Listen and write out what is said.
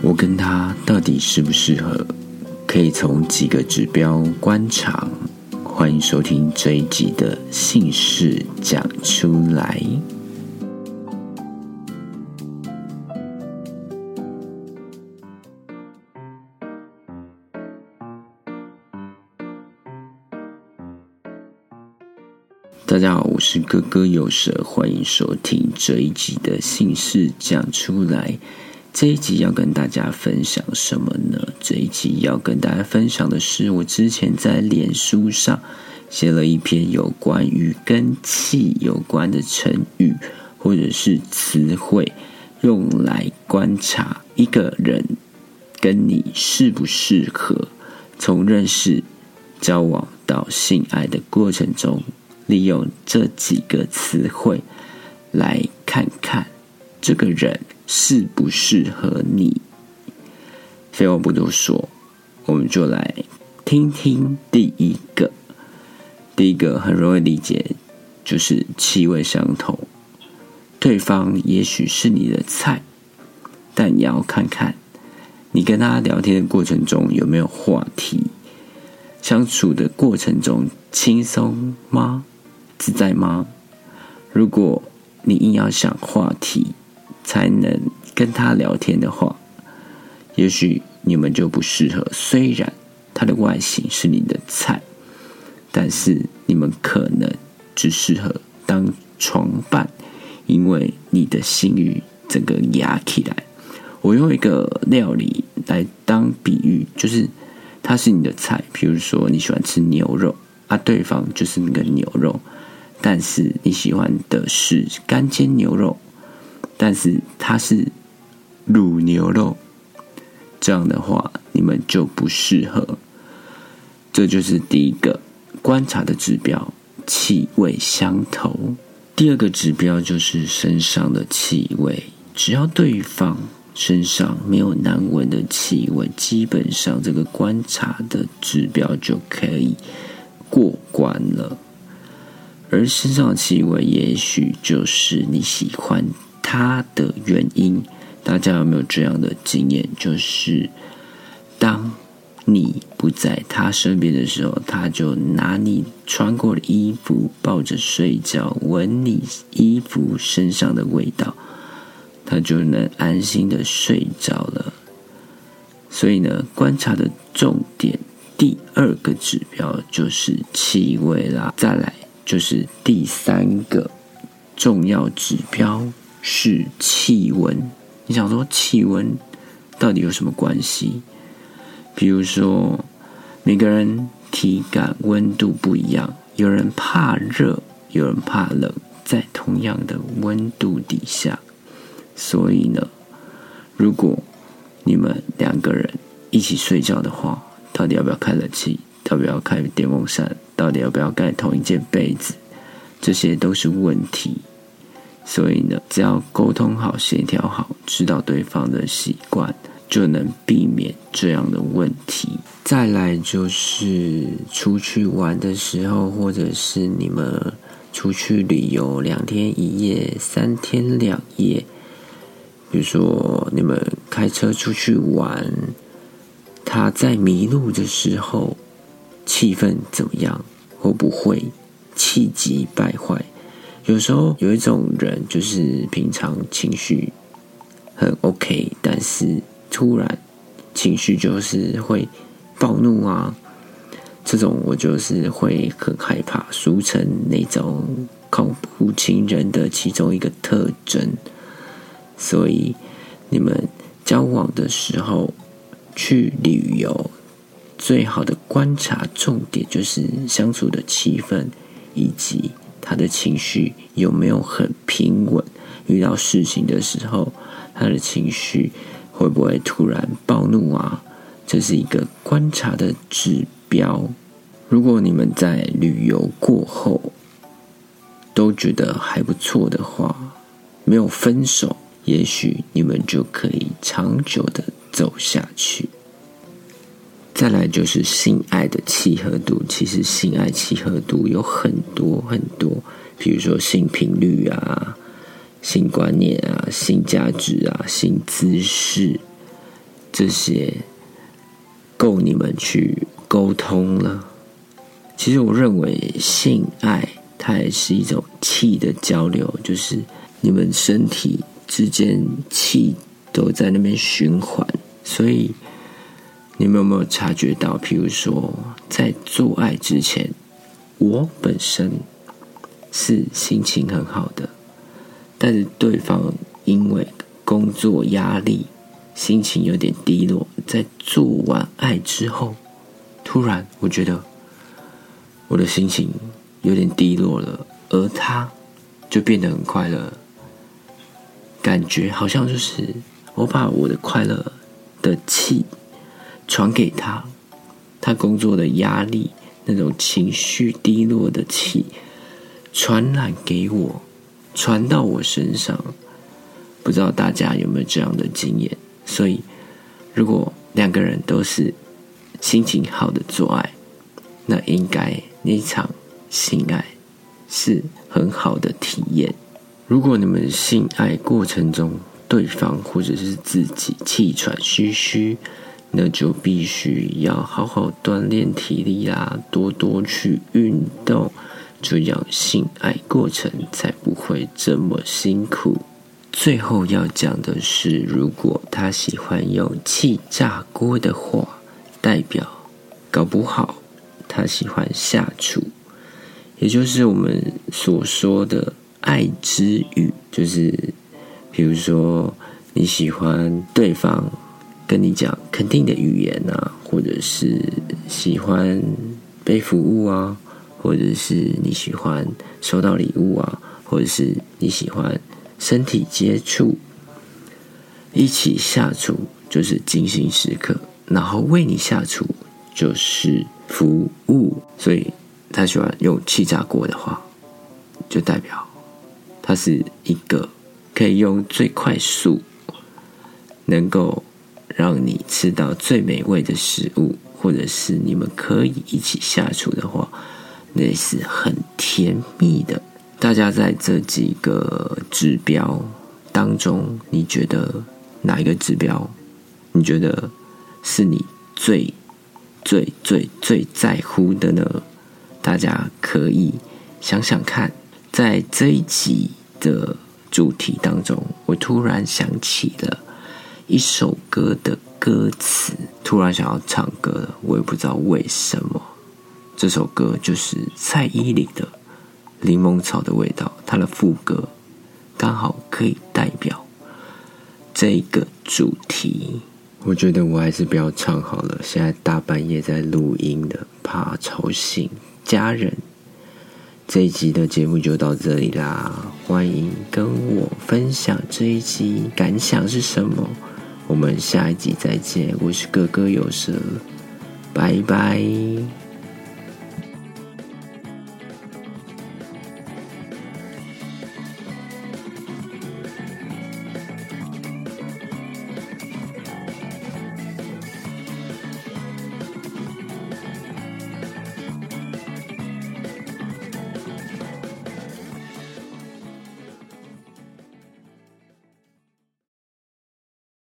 我跟他到底适不适合，可以从几个指标观察。欢迎收听这一集的姓氏讲出来。大家好，我是哥哥有舌，欢迎收听这一集的姓氏讲出来。这一集要跟大家分享什么呢？这一集要跟大家分享的是，我之前在脸书上写了一篇有关于跟气有关的成语或者是词汇，用来观察一个人跟你适不适合，从认识、交往到性爱的过程中，利用这几个词汇来看看这个人。适不适合你？废话不多说，我们就来听听第一个。第一个很容易理解，就是气味相投。对方也许是你的菜，但也要看看你跟他聊天的过程中有没有话题，相处的过程中轻松吗？自在吗？如果你硬要想话题，才能跟他聊天的话，也许你们就不适合。虽然他的外形是你的菜，但是你们可能只适合当床伴，因为你的性欲整个压起来。我用一个料理来当比喻，就是他是你的菜，比如说你喜欢吃牛肉啊，对方就是那个牛肉，但是你喜欢的是干煎牛肉。但是它是卤牛肉，这样的话你们就不适合。这就是第一个观察的指标，气味相投。第二个指标就是身上的气味，只要对方身上没有难闻的气味，基本上这个观察的指标就可以过关了。而身上的气味，也许就是你喜欢。他的原因，大家有没有这样的经验？就是当你不在他身边的时候，他就拿你穿过的衣服抱着睡觉，闻你衣服身上的味道，他就能安心的睡着了。所以呢，观察的重点第二个指标就是气味啦，再来就是第三个重要指标。是气温，你想说气温到底有什么关系？比如说，每个人体感温度不一样，有人怕热，有人怕冷，在同样的温度底下，所以呢，如果你们两个人一起睡觉的话，到底要不要开冷气？要不要开电风扇？到底要不要盖同一件被子？这些都是问题。所以呢，只要沟通好、协调好，知道对方的习惯，就能避免这样的问题。再来就是出去玩的时候，或者是你们出去旅游两天一夜、三天两夜，比如说你们开车出去玩，他在迷路的时候，气氛怎么样？会不会气急败坏？有时候有一种人，就是平常情绪很 OK，但是突然情绪就是会暴怒啊，这种我就是会很害怕，俗称那种恐怖情人的其中一个特征。所以你们交往的时候去旅游，最好的观察重点就是相处的气氛以及。他的情绪有没有很平稳？遇到事情的时候，他的情绪会不会突然暴怒啊？这是一个观察的指标。如果你们在旅游过后都觉得还不错的话，没有分手，也许你们就可以长久的走下去。再来就是性爱的契合度，其实性爱契合度有很多很多，比如说性频率啊、性观念啊、性价值啊、性姿势，这些够你们去沟通了。其实我认为性爱它也是一种气的交流，就是你们身体之间气都在那边循环，所以你们有没有察觉到？譬如说，在做爱之前，我本身是心情很好的，但是对方因为工作压力。心情有点低落，在做完爱之后，突然我觉得我的心情有点低落了，而他就变得很快乐，感觉好像就是我把我的快乐的气传给他，他工作的压力那种情绪低落的气传染给我，传到我身上，不知道大家有没有这样的经验？所以，如果两个人都是心情好的做爱，那应该那场性爱是很好的体验。如果你们性爱过程中对方或者是自己气喘吁吁，那就必须要好好锻炼体力啦，多多去运动，这样性爱过程才不会这么辛苦。最后要讲的是，如果他喜欢用气炸锅的话，代表搞不好他喜欢下厨，也就是我们所说的爱之语，就是比如说你喜欢对方跟你讲肯定的语言啊，或者是喜欢被服务啊，或者是你喜欢收到礼物啊，或者是你喜欢。身体接触，一起下厨就是精心时刻，然后为你下厨就是服务。所以他喜欢用气炸锅的话，就代表他是一个可以用最快速，能够让你吃到最美味的食物，或者是你们可以一起下厨的话，那是很甜蜜的。大家在这几个指标当中，你觉得哪一个指标？你觉得是你最最最最在乎的呢？大家可以想想看。在这一集的主题当中，我突然想起了一首歌的歌词，突然想要唱歌了。我也不知道为什么。这首歌就是蔡依林的。柠檬草的味道，它的副歌刚好可以代表这个主题。我觉得我还是不要唱好了，现在大半夜在录音的，怕吵醒家人。这一集的节目就到这里啦，欢迎跟我分享这一集感想是什么。我们下一集再见，我是哥哥有舌，拜拜。